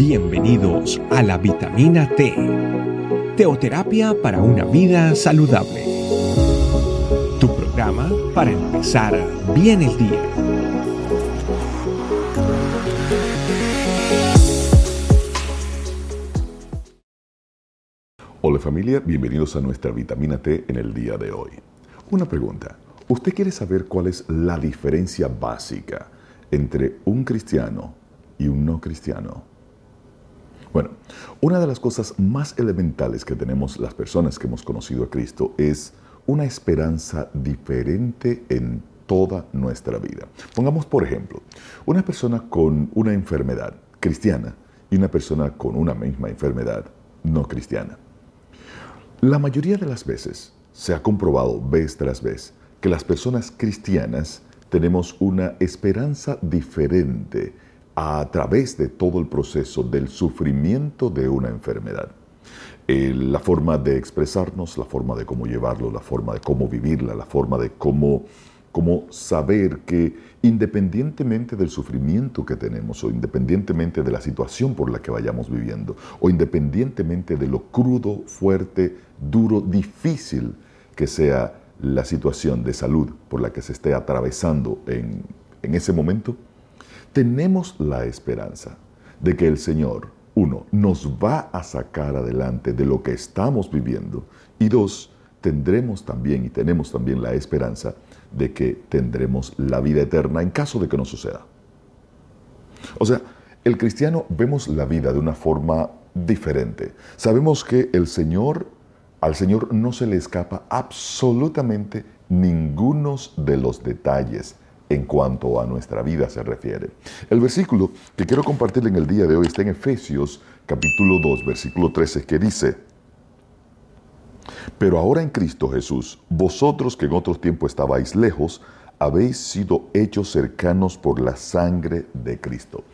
Bienvenidos a la vitamina T, teoterapia para una vida saludable. Tu programa para empezar bien el día. Hola familia, bienvenidos a nuestra vitamina T en el día de hoy. Una pregunta, ¿usted quiere saber cuál es la diferencia básica entre un cristiano y un no cristiano? Bueno, una de las cosas más elementales que tenemos las personas que hemos conocido a Cristo es una esperanza diferente en toda nuestra vida. Pongamos, por ejemplo, una persona con una enfermedad cristiana y una persona con una misma enfermedad no cristiana. La mayoría de las veces se ha comprobado vez tras vez que las personas cristianas tenemos una esperanza diferente a través de todo el proceso del sufrimiento de una enfermedad. Eh, la forma de expresarnos, la forma de cómo llevarlo, la forma de cómo vivirla, la forma de cómo, cómo saber que independientemente del sufrimiento que tenemos o independientemente de la situación por la que vayamos viviendo o independientemente de lo crudo, fuerte, duro, difícil que sea la situación de salud por la que se esté atravesando en, en ese momento, tenemos la esperanza de que el Señor, uno, nos va a sacar adelante de lo que estamos viviendo y dos, tendremos también y tenemos también la esperanza de que tendremos la vida eterna en caso de que no suceda. O sea, el cristiano vemos la vida de una forma diferente. Sabemos que el Señor, al Señor no se le escapa absolutamente ninguno de los detalles en cuanto a nuestra vida se refiere. El versículo que quiero compartir en el día de hoy está en Efesios capítulo 2, versículo 13, que dice, Pero ahora en Cristo Jesús, vosotros que en otro tiempo estabais lejos, habéis sido hechos cercanos por la sangre de Cristo.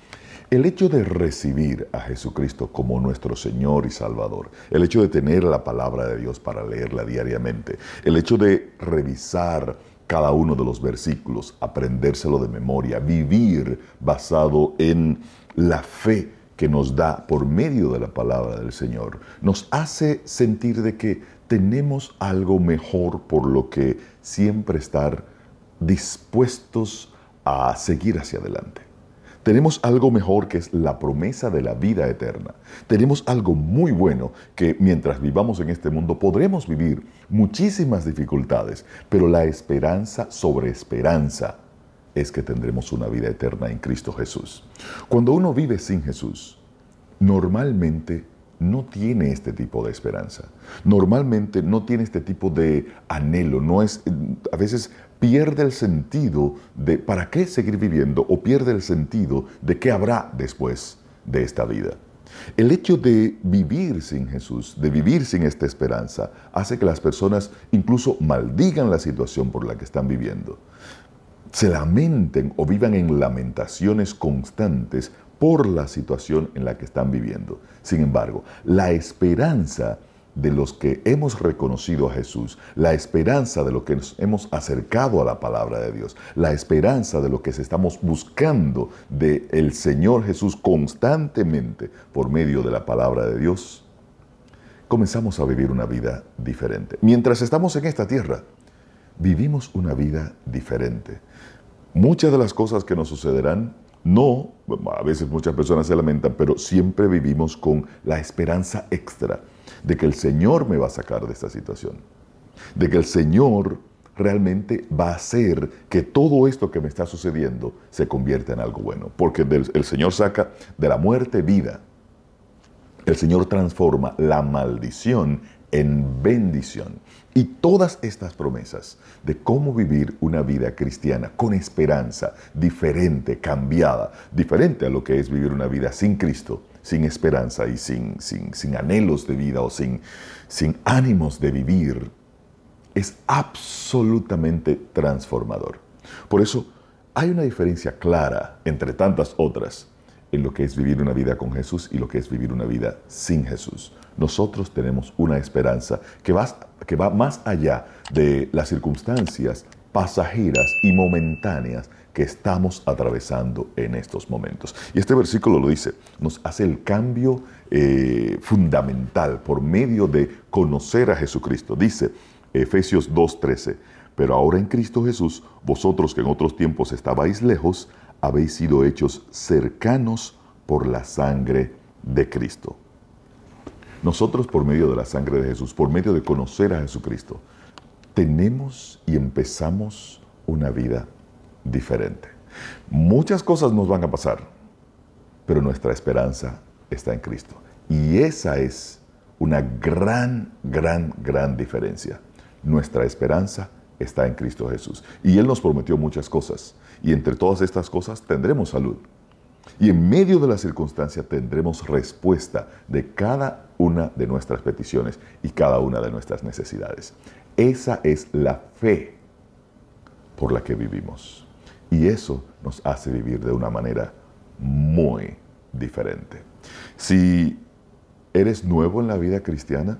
El hecho de recibir a Jesucristo como nuestro Señor y Salvador, el hecho de tener la palabra de Dios para leerla diariamente, el hecho de revisar cada uno de los versículos, aprendérselo de memoria, vivir basado en la fe que nos da por medio de la palabra del Señor, nos hace sentir de que tenemos algo mejor por lo que siempre estar dispuestos a seguir hacia adelante. Tenemos algo mejor que es la promesa de la vida eterna. Tenemos algo muy bueno que mientras vivamos en este mundo podremos vivir muchísimas dificultades, pero la esperanza sobre esperanza es que tendremos una vida eterna en Cristo Jesús. Cuando uno vive sin Jesús, normalmente no tiene este tipo de esperanza. Normalmente no tiene este tipo de anhelo, no es a veces pierde el sentido de para qué seguir viviendo o pierde el sentido de qué habrá después de esta vida. El hecho de vivir sin Jesús, de vivir sin esta esperanza, hace que las personas incluso maldigan la situación por la que están viviendo. Se lamenten o vivan en lamentaciones constantes por la situación en la que están viviendo. Sin embargo, la esperanza de los que hemos reconocido a Jesús, la esperanza de lo que nos hemos acercado a la palabra de Dios, la esperanza de lo que estamos buscando de el Señor Jesús constantemente por medio de la palabra de Dios, comenzamos a vivir una vida diferente. Mientras estamos en esta tierra, vivimos una vida diferente. Muchas de las cosas que nos sucederán no, a veces muchas personas se lamentan, pero siempre vivimos con la esperanza extra de que el Señor me va a sacar de esta situación, de que el Señor realmente va a hacer que todo esto que me está sucediendo se convierta en algo bueno, porque el Señor saca de la muerte vida. El Señor transforma la maldición en bendición. Y todas estas promesas de cómo vivir una vida cristiana con esperanza, diferente, cambiada, diferente a lo que es vivir una vida sin Cristo, sin esperanza y sin, sin, sin anhelos de vida o sin, sin ánimos de vivir, es absolutamente transformador. Por eso hay una diferencia clara entre tantas otras en lo que es vivir una vida con Jesús y lo que es vivir una vida sin Jesús nosotros tenemos una esperanza que va, que va más allá de las circunstancias pasajeras y momentáneas que estamos atravesando en estos momentos. Y este versículo lo dice, nos hace el cambio eh, fundamental por medio de conocer a Jesucristo. Dice Efesios 2.13, pero ahora en Cristo Jesús, vosotros que en otros tiempos estabais lejos, habéis sido hechos cercanos por la sangre de Cristo. Nosotros por medio de la sangre de Jesús, por medio de conocer a Jesucristo, tenemos y empezamos una vida diferente. Muchas cosas nos van a pasar, pero nuestra esperanza está en Cristo. Y esa es una gran, gran, gran diferencia. Nuestra esperanza está en Cristo Jesús. Y Él nos prometió muchas cosas. Y entre todas estas cosas tendremos salud. Y en medio de la circunstancia tendremos respuesta de cada una de nuestras peticiones y cada una de nuestras necesidades. Esa es la fe por la que vivimos. Y eso nos hace vivir de una manera muy diferente. Si eres nuevo en la vida cristiana,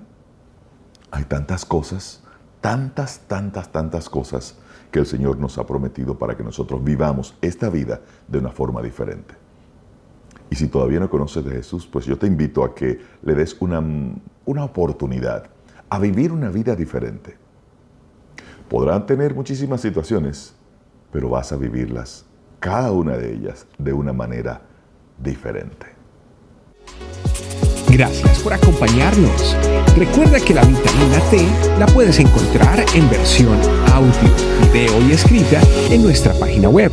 hay tantas cosas, tantas, tantas, tantas cosas que el Señor nos ha prometido para que nosotros vivamos esta vida de una forma diferente. Y si todavía no conoces de Jesús, pues yo te invito a que le des una, una oportunidad a vivir una vida diferente. Podrán tener muchísimas situaciones, pero vas a vivirlas, cada una de ellas, de una manera diferente. Gracias por acompañarnos. Recuerda que la vitamina T la puedes encontrar en versión audio, video y escrita en nuestra página web,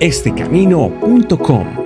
estecamino.com.